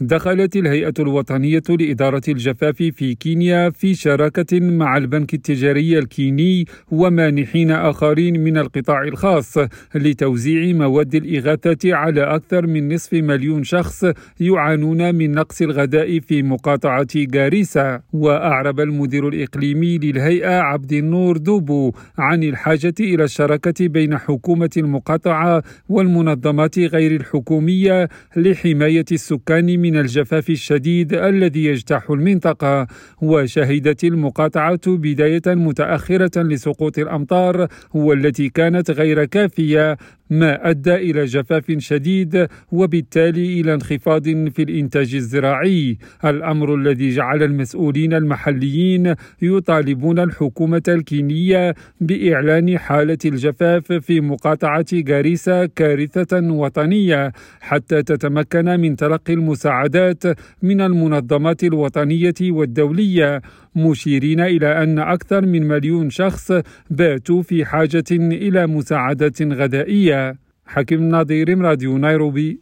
دخلت الهيئة الوطنية لإدارة الجفاف في كينيا في شراكة مع البنك التجاري الكيني ومانحين آخرين من القطاع الخاص لتوزيع مواد الإغاثة على أكثر من نصف مليون شخص يعانون من نقص الغذاء في مقاطعة غاريسا. وأعرب المدير الإقليمي للهيئة عبد النور دوبو عن الحاجة إلى الشراكة بين حكومة المقاطعة والمنظمات غير الحكومية لحماية السكان من من الجفاف الشديد الذي يجتاح المنطقة وشهدت المقاطعة بداية متأخرة لسقوط الأمطار والتي كانت غير كافية ما أدى إلى جفاف شديد وبالتالي إلى انخفاض في الإنتاج الزراعي. الأمر الذي جعل المسؤولين المحليين يطالبون الحكومة الكينية بإعلان حالة الجفاف في مقاطعة غاريسا كارثة وطنية حتى تتمكن من تلقي المساعدات من المنظمات الوطنية والدولية مشيرين إلى أن أكثر من مليون شخص باتوا في حاجة إلى مساعدات غذائية. حكيم نظير راديو نيروبي.